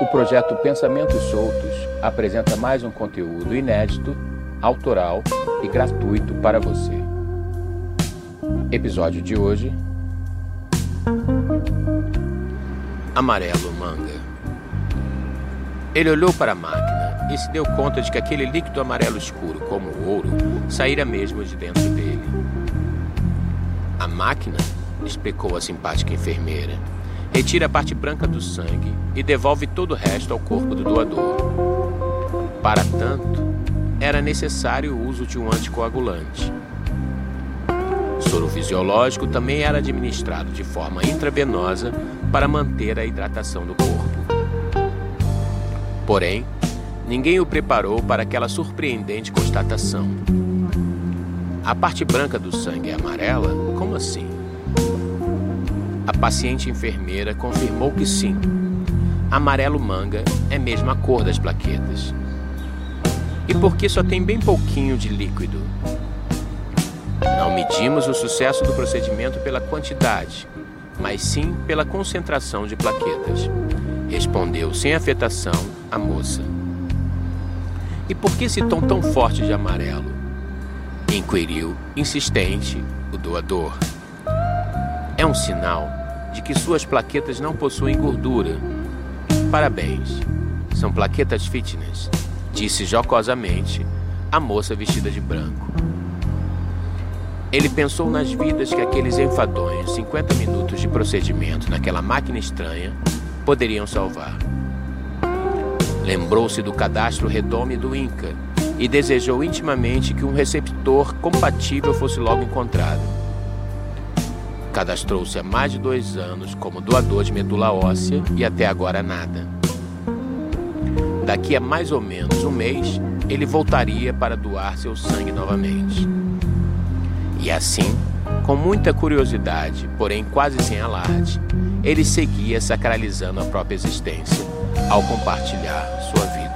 O projeto Pensamentos Soltos apresenta mais um conteúdo inédito, autoral e gratuito para você. Episódio de hoje: Amarelo Manga. Ele olhou para a máquina e se deu conta de que aquele líquido amarelo escuro, como o ouro, saíra mesmo de dentro dele. A máquina, explicou a simpática enfermeira, retira a parte branca do sangue e devolve todo o resto ao corpo do doador. Para tanto, era necessário o uso de um anticoagulante. Soro fisiológico também era administrado de forma intravenosa para manter a hidratação do corpo. Porém, ninguém o preparou para aquela surpreendente constatação. A parte branca do sangue é amarela? Como assim? A paciente enfermeira confirmou que sim. Amarelo manga é mesmo a cor das plaquetas. E porque só tem bem pouquinho de líquido? Não medimos o sucesso do procedimento pela quantidade, mas sim pela concentração de plaquetas, respondeu sem afetação a moça. E por que esse tom tão forte de amarelo? inquiriu, insistente, o doador. É um sinal de que suas plaquetas não possuem gordura. Parabéns, são plaquetas fitness, disse jocosamente a moça vestida de branco. Ele pensou nas vidas que aqueles enfadonhos 50 minutos de procedimento naquela máquina estranha poderiam salvar. Lembrou-se do cadastro redome do Inca e desejou intimamente que um receptor compatível fosse logo encontrado. Cadastrou-se há mais de dois anos como doador de medula óssea e até agora nada. Daqui a mais ou menos um mês, ele voltaria para doar seu sangue novamente. E assim, com muita curiosidade, porém quase sem alarde, ele seguia sacralizando a própria existência ao compartilhar sua vida.